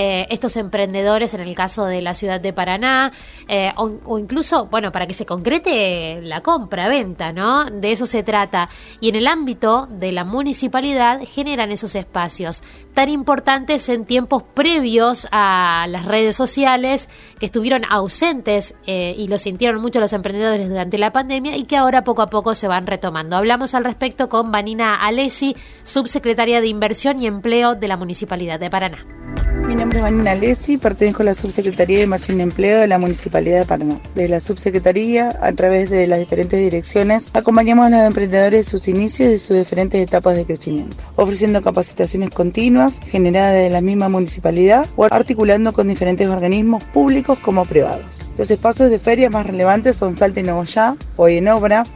eh, estos emprendedores en el caso de la ciudad de Paraná, eh, o, incluso, bueno, para que se concrete la compra-venta, ¿no? De eso se trata. Y en el ámbito de la municipalidad generan esos espacios tan importantes en tiempos previos a las redes sociales que estuvieron ausentes eh, y lo sintieron mucho los emprendedores durante la pandemia y que ahora poco a poco se van retomando. Hablamos al respecto con Vanina Alessi, subsecretaria de Inversión y Empleo de la Municipalidad de Paraná. Nombre es Vanina Alessi, pertenezco a la Subsecretaría de Inversión y Empleo de la Municipalidad de Paraná. Desde la Subsecretaría, a través de las diferentes direcciones, acompañamos a los emprendedores en sus inicios y de sus diferentes etapas de crecimiento, ofreciendo capacitaciones continuas generadas de la misma municipalidad o articulando con diferentes organismos públicos como privados. Los espacios de feria más relevantes son Salta y Nogoyá, Hoy en Obra,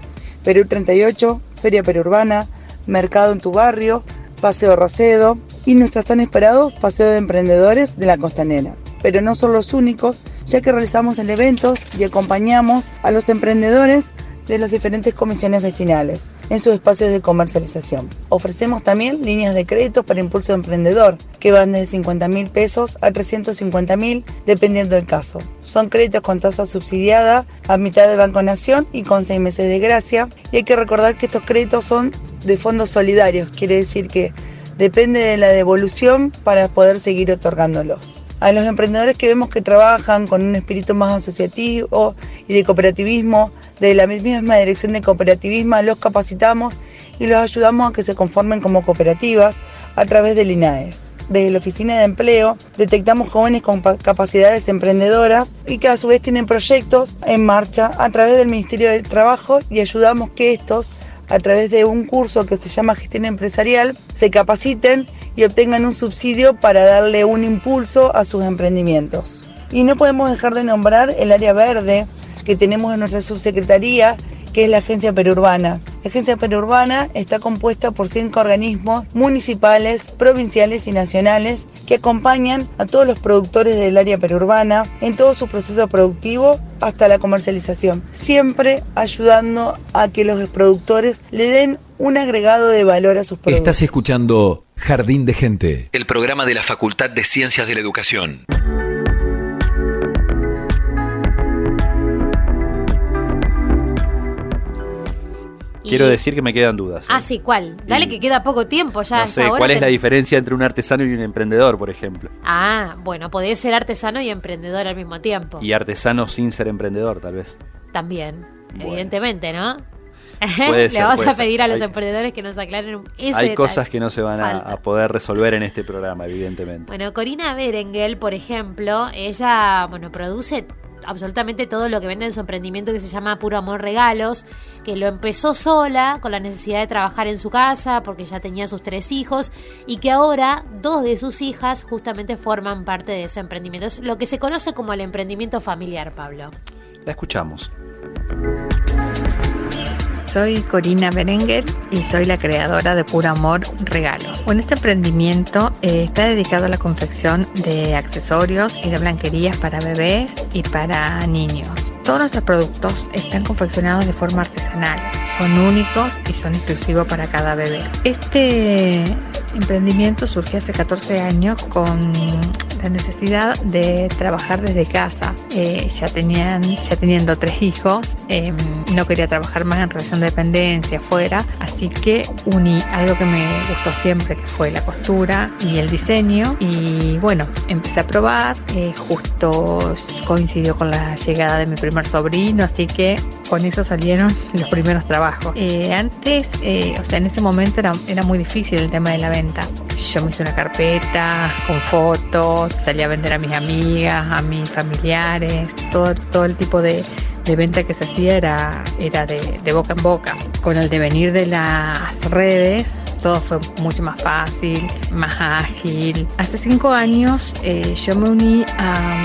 Perú 38, Feria Perurbana, Mercado en tu Barrio, Paseo Racedo y nuestros tan esperados Paseo de Emprendedores de la Costanera. Pero no son los únicos, ya que realizamos el eventos y acompañamos a los emprendedores de las diferentes comisiones vecinales en sus espacios de comercialización. Ofrecemos también líneas de créditos para impulso emprendedor que van desde 50 mil pesos a 350 mil dependiendo del caso. Son créditos con tasa subsidiada a mitad del Banco Nación y con seis meses de gracia y hay que recordar que estos créditos son de fondos solidarios, quiere decir que depende de la devolución para poder seguir otorgándolos a los emprendedores que vemos que trabajan con un espíritu más asociativo y de cooperativismo, de la misma dirección de cooperativismo, los capacitamos y los ayudamos a que se conformen como cooperativas a través del INAES. Desde la Oficina de Empleo detectamos jóvenes con capacidades emprendedoras y que a su vez tienen proyectos en marcha a través del Ministerio del Trabajo y ayudamos que estos a través de un curso que se llama Gestión Empresarial se capaciten y obtengan un subsidio para darle un impulso a sus emprendimientos. Y no podemos dejar de nombrar el área verde que tenemos en nuestra subsecretaría, que es la Agencia Perurbana. La Agencia Perurbana está compuesta por cinco organismos municipales, provinciales y nacionales que acompañan a todos los productores del área perurbana en todo su proceso productivo hasta la comercialización, siempre ayudando a que los productores le den un agregado de valor a sus productos. Estás escuchando Jardín de Gente, el programa de la Facultad de Ciencias de la Educación. Quiero decir que me quedan dudas. Ah, sí, ¿cuál? Dale que queda poco tiempo ya. No sé, ¿cuál es la diferencia entre un artesano y un emprendedor, por ejemplo? Ah, bueno, podés ser artesano y emprendedor al mismo tiempo. Y artesano sin ser emprendedor, tal vez. También, evidentemente, ¿no? <laughs> Puede Le vamos a pedir a los emprendedores que nos aclaren ese Hay cosas que no se van a, poder resolver en este programa, evidentemente. Bueno, Corina Berengel, por ejemplo, ella, bueno, produce absolutamente todo lo que vende en su emprendimiento que se llama Puro Amor Regalos, que lo empezó sola con la necesidad de trabajar en su casa porque ya tenía sus tres hijos y que ahora dos de sus hijas justamente forman parte de ese emprendimiento. Es lo que se conoce como el emprendimiento familiar, Pablo. La escuchamos. Soy Corina Berenguer y soy la creadora de Puro Amor Regalos. Este emprendimiento eh, está dedicado a la confección de accesorios y de blanquerías para bebés y para niños. Todos nuestros productos están confeccionados de forma artesanal, son únicos y son exclusivos para cada bebé. Este emprendimiento surgió hace 14 años con la necesidad de trabajar desde casa. Eh, ya, tenían, ya teniendo tres hijos, em, no quería trabajar más en relación de dependencia fuera, así que uní algo que me gustó siempre, que fue la costura y el diseño. Y bueno, empecé a probar, eh, justo coincidió con la llegada de mi primer sobrino, así que con eso salieron <laughs> los primeros trabajos. Eh, antes, o sea, en ese momento era, era muy difícil el tema de la venta. Yo me hice una carpeta con fotos, salí a vender a mis amigas, a mis familiares, todo, todo el tipo de, venta que se hacía era, era de, boca en boca. Con el devenir de las redes, todo fue mucho más fácil, más ágil. Hace cinco años eh, yo me uní a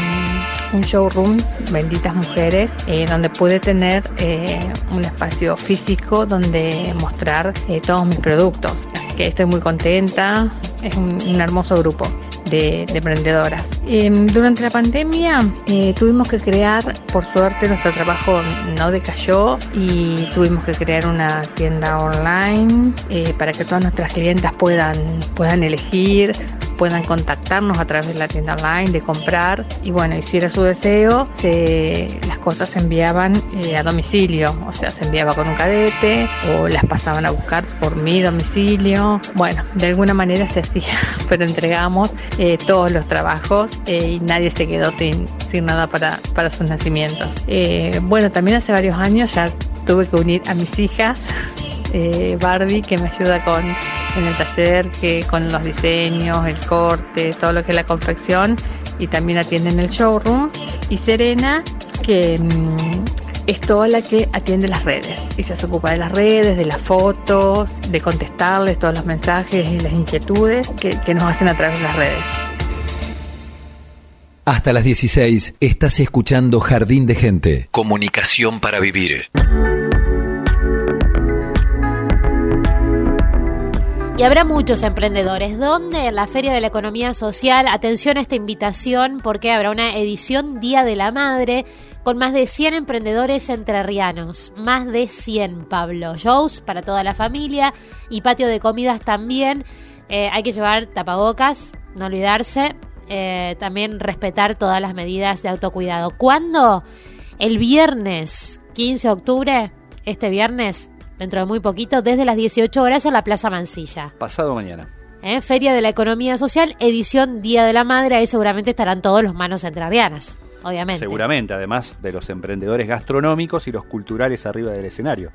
um, un showroom, Benditas Mujeres, eh, donde pude tener eh, un espacio físico donde mostrar todos mis productos. Así que estoy muy contenta, es un hermoso grupo de, emprendedoras. Em, durante la pandemia eh, tuvimos que crear, por suerte nuestro trabajo no decayó y tuvimos que crear una tienda online eh, para que todas nuestras clientas puedan, puedan elegir, puedan contactarnos a través de la tienda online, de comprar y bueno, hiciera su deseo, las cosas se enviaban eh, a domicilio, o sea, se enviaba con un cadete o las pasaban a buscar por mi domicilio. Bueno, de alguna manera se hacía, <laughs> pero entregamos eh, todos los trabajos eh, y nadie se quedó sin, sin nada para, para sus nacimientos. bueno, también hace varios años ya tuve que unir a mis hijas Barbie que me ayuda con en el taller que con los diseños, el corte, todo lo que es la confección y también atiende en el showroom. Y Serena, que mm, es toda la que atiende las redes. Ella se ocupa de las redes, de las fotos, de contestarles todos los mensajes y las inquietudes que, que nos hacen a través de las redes. Hasta las 16 estás escuchando Jardín de Gente. Comunicación para vivir. Y habrá muchos emprendedores. ¿Dónde? En la Feria de la Economía Social. Atención a esta invitación porque habrá una edición Día de la Madre con más de 100 emprendedores entrerrianos. Más de 100, Pablo. Shows para toda la familia y patio de comidas también. Eh, hay que llevar tapabocas, no olvidarse. Eh, también respetar todas las medidas de autocuidado. ¿Cuándo? El viernes 15 de octubre, este viernes, dentro de muy poquito, desde las 18 horas en la Plaza Mansilla. Pasado mañana. ¿Eh? Feria de la Economía Social, edición Día de la Madre, ahí seguramente estarán todos los manos entrerrianas, obviamente. Seguramente, además de los emprendedores gastronómicos y los culturales arriba del escenario.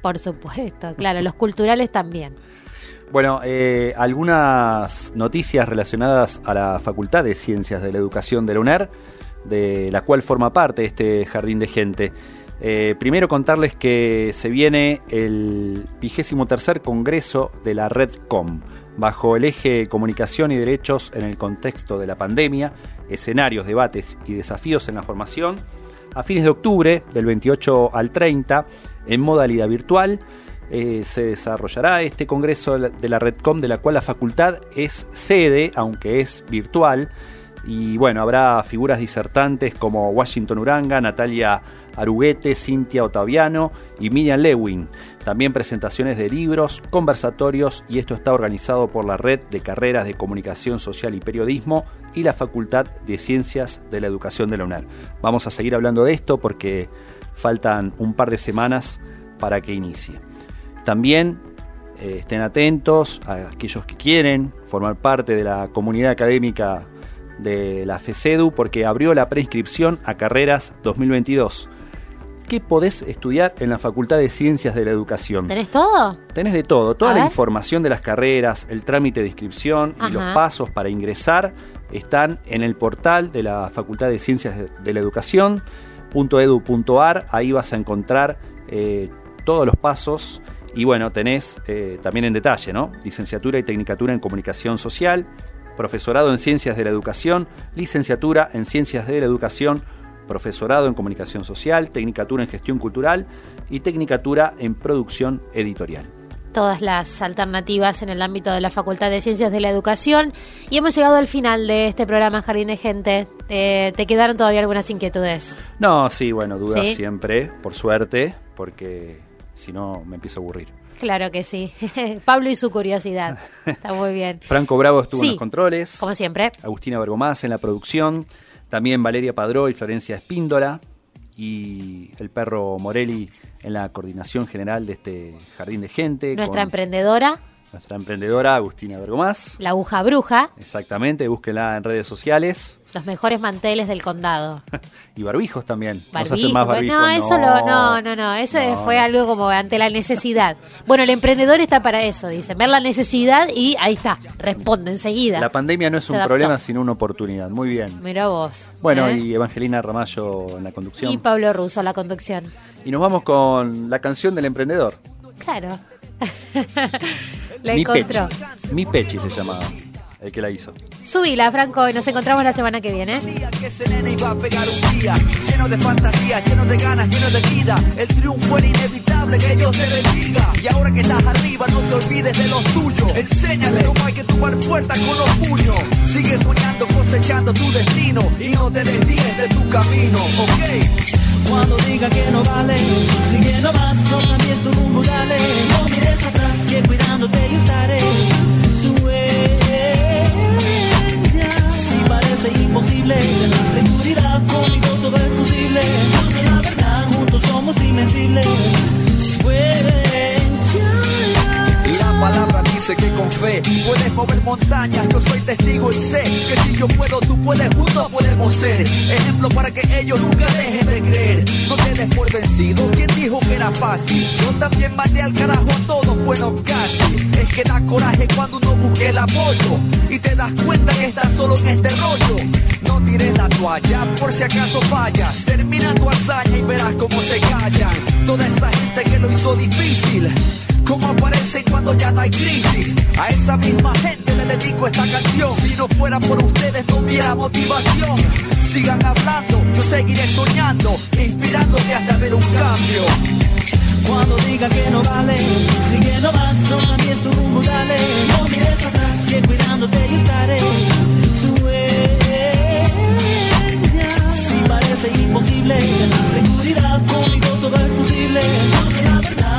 Por supuesto, claro, los culturales también. Bueno, eh, algunas noticias relacionadas a la Facultad de Ciencias de la Educación de la UNER, de la cual forma parte este jardín de gente. Eh, primero contarles que se viene el vigésimo tercer congreso de la Red Com, bajo el eje Comunicación y Derechos en el contexto de la pandemia, escenarios, debates y desafíos en la formación, a fines de octubre, del 28 al 30, en modalidad virtual. Eh, se desarrollará este congreso de la Redcom, de la cual la facultad es sede, aunque es virtual. Y bueno, habrá figuras disertantes como Washington Uranga, Natalia Aruguete, Cintia Otaviano y Miriam Lewin. También presentaciones de libros, conversatorios y esto está organizado por la Red de Carreras de Comunicación Social y Periodismo y la Facultad de Ciencias de la Educación de la UNER. Vamos a seguir hablando de esto porque faltan un par de semanas para que inicie. También eh, estén atentos a aquellos que quieren formar parte de la comunidad académica de la FECEDU porque abrió la preinscripción a carreras 2022. ¿Qué podés estudiar en la Facultad de Ciencias de la Educación? ¿Tenés todo? Tenés de todo, toda A la ver. información de las carreras, el trámite de inscripción y los pasos para ingresar están en el portal de la Facultad de Ciencias de- de la Educación, .edu.ar, ahí vas a encontrar eh, todos los pasos y bueno, tenés eh, también en detalle, ¿no? Licenciatura y Tecnicatura en Comunicación Social, profesorado en Ciencias de la Educación, licenciatura en Ciencias de la Educación, profesorado en Comunicación Social, Tecnicatura en Gestión Cultural y Tecnicatura en Producción Editorial. Todas las alternativas en el ámbito de la Facultad de Ciencias de la Educación. Y hemos llegado al final de este programa Jardín de Gente. Eh, ¿Te quedaron todavía algunas inquietudes? No, sí, bueno, dudas ¿Sí? siempre, por suerte, porque si no me empiezo a aburrir. Claro que sí. <laughs> Pablo y su curiosidad. <laughs> Está muy bien. Franco Bravo estuvo Sí, en los controles. Como siempre. Agustina Bergomás en la producción, también Valeria Padró y Florencia Espíndola y el perro Morelli en la coordinación general de este jardín de gente. Nuestra con emprendedora, nuestra emprendedora Agustina Bergomás. la aguja bruja, Exactamente, búsquenla en redes sociales los mejores manteles del condado. <laughs> y barbijos también. Nos hacen Barbijo, más barbijos. no, eso lo, no, no, no, eso No, fue no. algo como ante la necesidad. Bueno, el emprendedor está para eso, dice, ver la necesidad y ahí está, responde enseguida. La pandemia no es Se un adaptó. problema, sino una oportunidad. Muy bien. Mira vos. Bueno, ¿eh? y Evangelina Ramallo en la conducción. y Pablo Russo, la conducción. Y nos vamos con la canción del emprendedor. Claro. <laughs> la Mi encontró. Pechi. Mi Pechi se llamaba, el que la hizo. Subila, Franco, y nos encontramos la semana que viene. ese nene iba a pegar un día Lleno de fantasía, lleno de ganas, lleno de vida El triunfo era inevitable, que Dios te bendiga Y ahora que estás arriba, no te olvides de los tuyos Enséñale cómo hay que tomar puertas con los puños Sigue soñando, cosechando tu destino Y no te desvíes de tu camino, ¿ok? Cuando diga que no vale, sigue nomás, tu dice que con fe puedes mover montañas. Yo soy testigo y sé que si yo puedo, tú puedes, juntos podemos ser. Ejemplo para que ellos nunca dejen de creer. No te des por vencido. ¿Quién dijo que era fácil? Yo también mandé al carajo a todos, bueno, casi. Es que da coraje cuando uno busca el apoyo y te das cuenta que estás solo en este rollo. No tires la toalla por si acaso fallas. Termina tu hazaña y verás cómo se callan. Toda esa gente que lo hizo difícil. Cómo aparecen cuando ya no hay crisis. A esa misma gente le dedico esta canción. Si no fuera por ustedes no hubiera motivación. Sigan hablando, yo seguiré soñando, inspirándote hasta ver un cambio. Cuando diga que no vale, sigue nomás, solo mí es tu rumbo, dale. No mires atrás, que cuidándote yo estaré. Sueña, si parece imposible, seguridad, conmigo todo es posible.